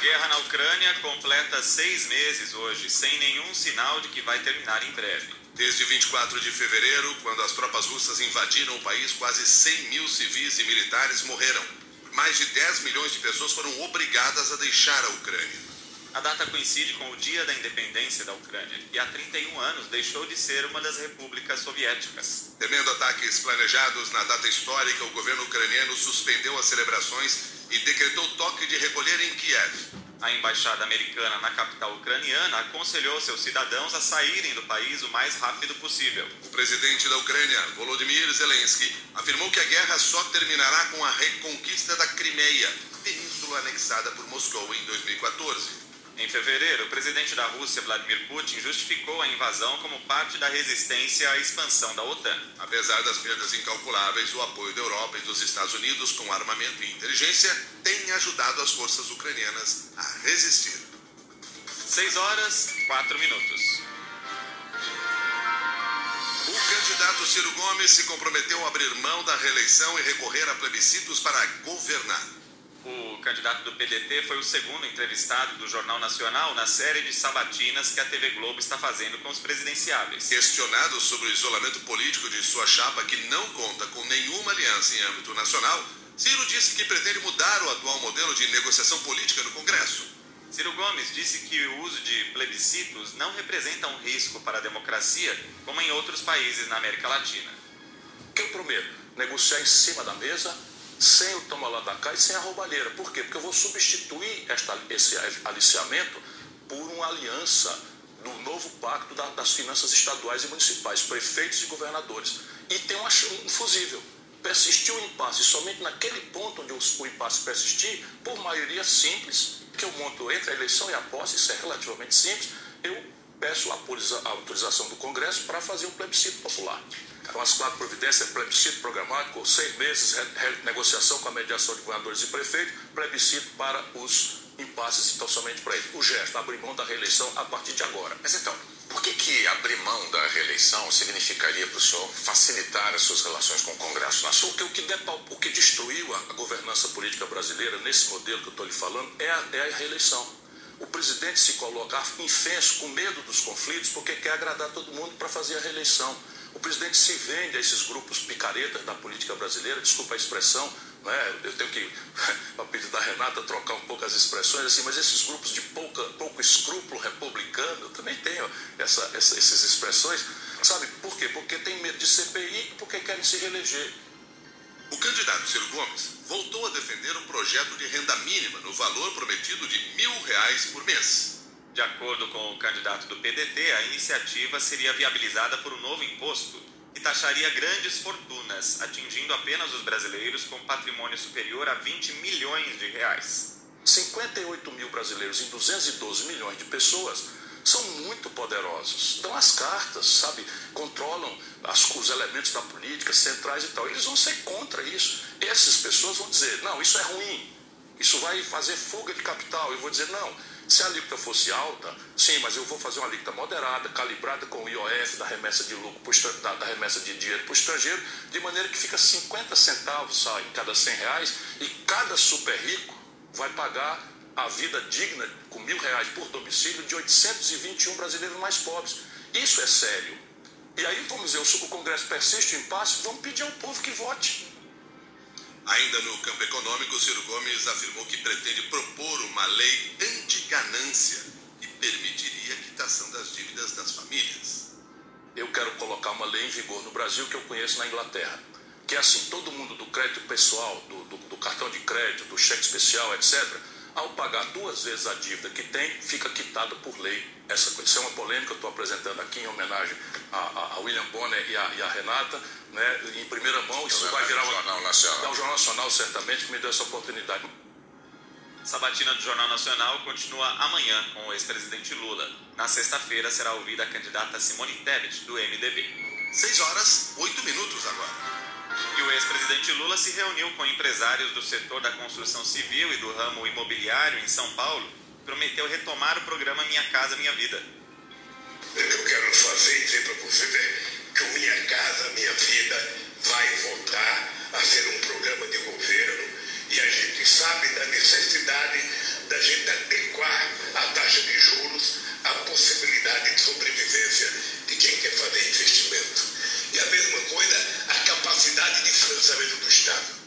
guerra na Ucrânia completa seis meses hoje, sem nenhum sinal de que vai terminar em breve. Desde 24 de fevereiro, quando as tropas russas invadiram o país, quase 100 mil civis e militares morreram. Mais de 10 milhões de pessoas foram obrigadas a deixar a Ucrânia. A data coincide com o dia da independência da Ucrânia, que há 31 anos deixou de ser uma das repúblicas soviéticas. Temendo ataques planejados na data histórica, o governo ucraniano suspendeu as celebrações e decretou toque de recolher em Kiev. A embaixada americana na capital ucraniana aconselhou seus cidadãos a saírem do país o mais rápido possível. O presidente da Ucrânia, Volodymyr Zelensky, afirmou que a guerra só terminará com a reconquista da Crimeia, península anexada por Moscou em 2014. Em fevereiro, o presidente da Rússia, Vladimir Putin, justificou a invasão como parte da resistência à expansão da OTAN. Apesar das perdas incalculáveis, o apoio da Europa e dos Estados Unidos com armamento e inteligência tem ajudado as forças ucranianas a resistir. 6 horas, 4 minutos. O candidato Ciro Gomes se comprometeu a abrir mão da reeleição e recorrer a plebiscitos para governar. O candidato do PDT foi o segundo entrevistado do Jornal Nacional na série de sabatinas que a TV Globo está fazendo com os presidenciáveis. Questionado sobre o isolamento político de sua chapa, que não conta com nenhuma aliança em âmbito nacional, Ciro disse que pretende mudar o atual modelo de negociação política no Congresso. Ciro Gomes disse que o uso de plebiscitos não representa um risco para a democracia, como em outros países na América Latina. O que eu prometo? Negociar em cima da mesa sem o toma lá da cá e sem a roubalheira. Por quê? Porque eu vou substituir esta, esse aliciamento por uma aliança do novo pacto da, das finanças estaduais e municipais, prefeitos e governadores. E tem um, um fusível. Persistiu o impasse somente naquele ponto onde o, o impasse persistir, por maioria simples, que eu monto entre a eleição e a posse, isso é relativamente simples, eu peço a autorização do Congresso para fazer um plebiscito popular com as quatro providências, plebiscito programático, seis meses, negociação com a mediação de governadores e prefeitos, plebiscito para os impasses, então somente para ele. O gesto, abrir mão da reeleição a partir de agora. Mas então, por que, que abrir mão da reeleição significaria para o senhor facilitar as suas relações com o Congresso Nacional? Porque o que, o que destruiu a, a governança política brasileira, nesse modelo que eu estou lhe falando, é a, é a reeleição. O presidente se coloca infenso, com medo dos conflitos, porque quer agradar todo mundo para fazer a reeleição. O presidente se vende a esses grupos picaretas da política brasileira, desculpa a expressão, é? eu tenho que, a pedido da Renata, trocar um pouco as expressões, assim, mas esses grupos de pouca, pouco escrúpulo republicano, eu também tenho essa, essa, essas expressões, sabe por quê? Porque tem medo de CPI e porque querem se reeleger. O candidato Ciro Gomes voltou a defender um projeto de renda mínima no valor prometido de mil reais por mês. De acordo com o candidato do PDT, a iniciativa seria viabilizada por um novo imposto que taxaria grandes fortunas, atingindo apenas os brasileiros com patrimônio superior a 20 milhões de reais. 58 mil brasileiros em 212 milhões de pessoas são muito poderosos. Dão as cartas, sabe? Controlam as, os elementos da política, centrais e tal. Eles vão ser contra isso. Essas pessoas vão dizer: não, isso é ruim, isso vai fazer fuga de capital. Eu vou dizer: não, se a alíquota fosse alta, sim, mas eu vou fazer uma alíquota moderada, calibrada com o IOF da remessa de lucro, da, da remessa de dinheiro para o estrangeiro, de maneira que fica 50 centavos só em cada 100 reais e cada super rico vai pagar a vida digna com mil reais por domicílio de 821 brasileiros mais pobres. Isso é sério. E aí, vamos dizer, o Congresso persiste o impasse, vamos pedir ao povo que vote. Ainda no campo econômico, Ciro Gomes afirmou que pretende propor uma lei anti-ganância que permitiria a quitação das dívidas das famílias. Eu quero colocar uma lei em vigor no Brasil que eu conheço na Inglaterra, que é assim, todo mundo do crédito pessoal, do, do, do cartão de crédito, do cheque especial, etc., ao pagar duas vezes a dívida que tem, fica quitado por lei. Essa coisa. Isso é uma polêmica que eu estou apresentando aqui em homenagem a, a, a William Bonner e a, e a, Renata, né, em primeira mão. Isso vai virar um Jornal Nacional. É um Jornal Nacional, certamente, que me deu essa oportunidade. Sabatina do Jornal Nacional continua amanhã com o ex-presidente Lula. Na sexta-feira será ouvida a candidata Simone Tebet, do MDB. 6 horas, 8 minutos. E o ex-presidente Lula se reuniu com empresários do setor da construção civil e do ramo imobiliário em São Paulo. Prometeu retomar o programa Minha Casa Minha Vida. Eu quero fazer e dizer para você que o Minha Casa Minha Vida vai voltar a ser um programa de governo e a gente sabe da necessidade da gente adequar financiamento do Estado.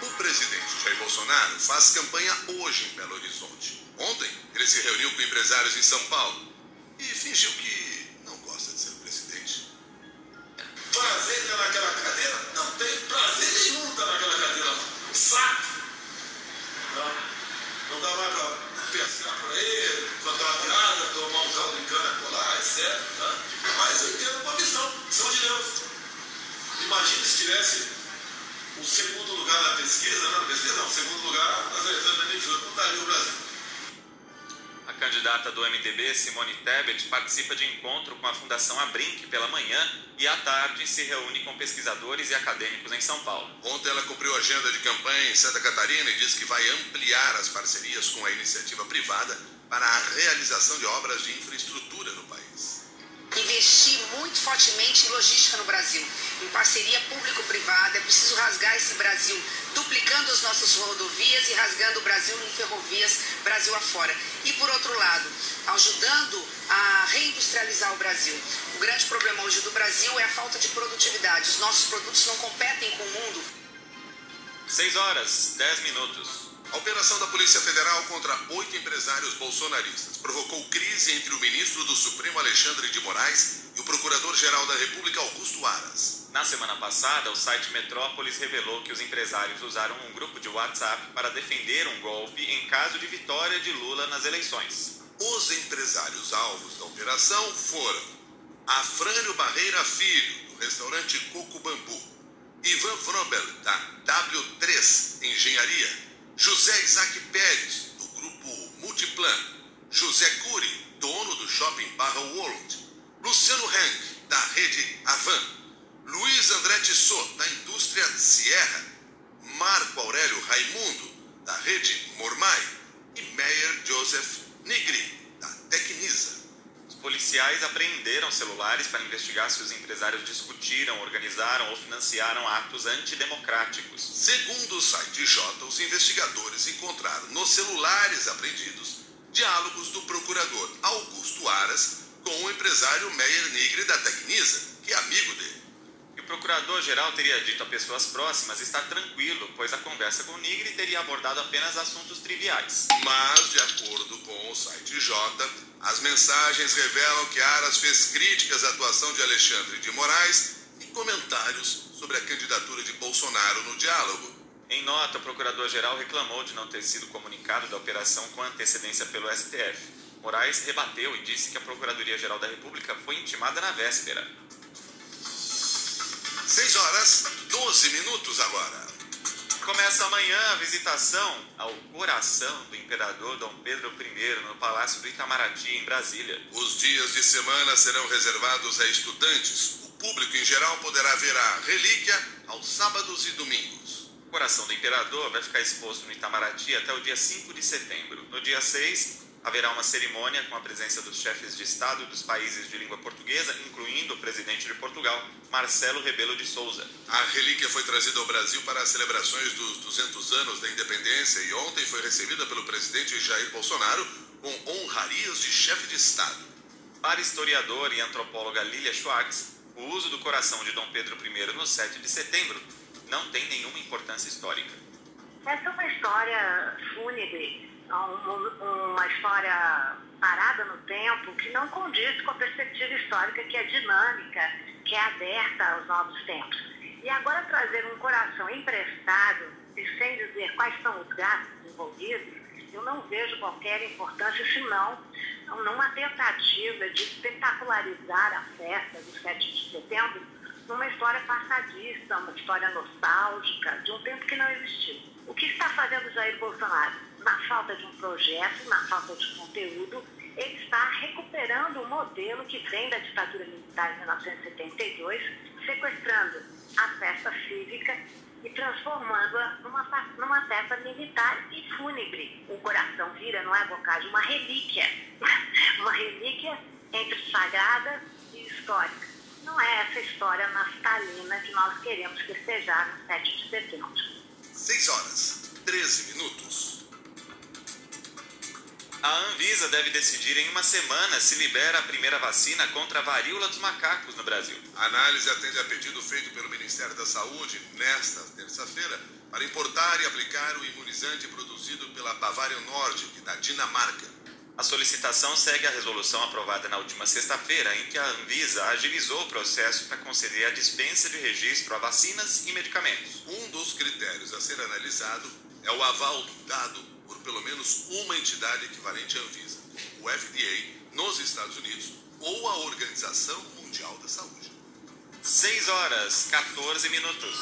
O presidente Jair Bolsonaro faz campanha hoje em Belo Horizonte. Ontem, ele se reuniu com empresários em São Paulo e fingiu que não gosta de ser presidente. Prazer estar naquela cadeira? Não tem prazer nenhum estar naquela cadeira. Saco! Tá? Não dá mais para pescar para ele, contar uma piada, tomar um caldo de cana colar, etc. Tá? Mas eu entendo uma missão, missão de Deus. Imagina se tivesse o segundo lugar na pesquisa, não, pesquisa não, segundo lugar nas eleições de 2018, não estaria o Brasil. A candidata do MDB, Simone Tebet, participa de encontro com a Fundação Abrinq pela manhã e à tarde se reúne com pesquisadores e acadêmicos em São Paulo. Ontem ela cumpriu a agenda de campanha em Santa Catarina e disse que vai ampliar as parcerias com a iniciativa privada para a realização de obras de infraestrutura no país. Investir muito fortemente em logística no Brasil, em parceria público-privada. É preciso rasgar esse Brasil, duplicando as nossas rodovias e rasgando o Brasil em ferrovias Brasil afora. E por outro lado, ajudando a reindustrializar o Brasil. O grande problema hoje do Brasil é a falta de produtividade. Os nossos produtos não competem com o mundo. 6 horas, 10 minutos. A operação da Polícia Federal contra oito empresários bolsonaristas provocou crise entre o ministro do Supremo Alexandre de Moraes e o procurador-geral da República Augusto Aras. Na semana passada, o site Metrópolis revelou que os empresários usaram um grupo de WhatsApp para defender um golpe em caso de vitória de Lula nas eleições. Os empresários alvos da operação foram Afrânio Barreira Filho, do restaurante Coco Bambu, Ivan Vrobel, da W3 Engenharia, José Isaac Pérez, do grupo Multiplan, José Cury, dono do shopping Barra World, Luciano Hank, da rede Avan, Luiz André Tissot, da indústria Sierra, Marco Aurélio Raimundo, da rede Mormai, e Meyer Joseph Nigri, da Tecnisa. Policiais apreenderam celulares para investigar se os empresários discutiram, organizaram ou financiaram atos antidemocráticos. Segundo o site J, os investigadores encontraram nos celulares apreendidos diálogos do procurador Augusto Aras com o empresário Meyer Nigri da Tecnisa, que é amigo dele. E o procurador-geral teria dito a pessoas próximas estar tranquilo, pois a conversa com o Nigri teria abordado apenas assuntos triviais. Mas, de acordo com o site J, as mensagens revelam que Aras fez críticas à atuação de Alexandre de Moraes e comentários sobre a candidatura de Bolsonaro no diálogo. Em nota, o procurador-geral reclamou de não ter sido comunicado da operação com antecedência pelo STF. Moraes rebateu e disse que a Procuradoria-Geral da República foi intimada na véspera. 6 horas, 12 minutos agora. Começa amanhã a visitação ao coração do imperador Dom Pedro I no Palácio do Itamaraty, em Brasília. Os dias de semana serão reservados a estudantes. O público em geral poderá ver a relíquia aos sábados e domingos. O coração do imperador vai ficar exposto no Itamaraty até o dia 5 de setembro. No dia 6, haverá uma cerimônia com a presença dos chefes de Estado dos países de língua portuguesa, incluindo o presidente de Portugal, Marcelo Rebelo de Souza. A relíquia foi trazida ao Brasil para as celebrações dos 200 anos da independência e ontem foi recebida pelo presidente Jair Bolsonaro com honrarias de chefe de Estado. Para a historiadora e antropóloga Lilia Schwartz, o uso do coração de Dom Pedro I no 7 de setembro não tem nenhuma importância histórica. Essa é uma história fúnebre, uma história parada no tempo que não condiz com a perspectiva histórica que é dinâmica, que é aberta aos novos tempos. E agora trazer um coração emprestado e sem dizer quais são os gastos envolvidos, eu não vejo qualquer importância, senão numa tentativa de espetacularizar a festa do 7 de setembro numa história passadista, uma história nostálgica, de um tempo que não existiu. O que está fazendo Jair Bolsonaro? Na falta de um projeto, na falta de conteúdo, ele está recuperando o modelo que vem da ditadura militar em 1972, sequestrando a festa cívica e transformando-a numa, numa festa militar e fúnebre. O coração vira, não é, Bocage, uma relíquia. uma relíquia entre sagrada e histórica. Não é essa história naftalina que nós queremos festejar no 7 de setembro. 6 horas, 13 minutos. A Anvisa deve decidir em uma semana se libera a primeira vacina contra a varíola dos macacos no Brasil. A análise atende a pedido feito pelo Ministério da Saúde nesta terça-feira para importar e aplicar o imunizante produzido pela Bavária Nordic, da Dinamarca. A solicitação segue a resolução aprovada na última sexta-feira, em que a Anvisa agilizou o processo para conceder a dispensa de registro a vacinas e medicamentos. Um dos critérios a ser analisado é o aval dado por pelo menos uma entidade equivalente à Anvisa, o FDA, nos Estados Unidos ou a Organização Mundial da Saúde. 6 horas 14 minutos.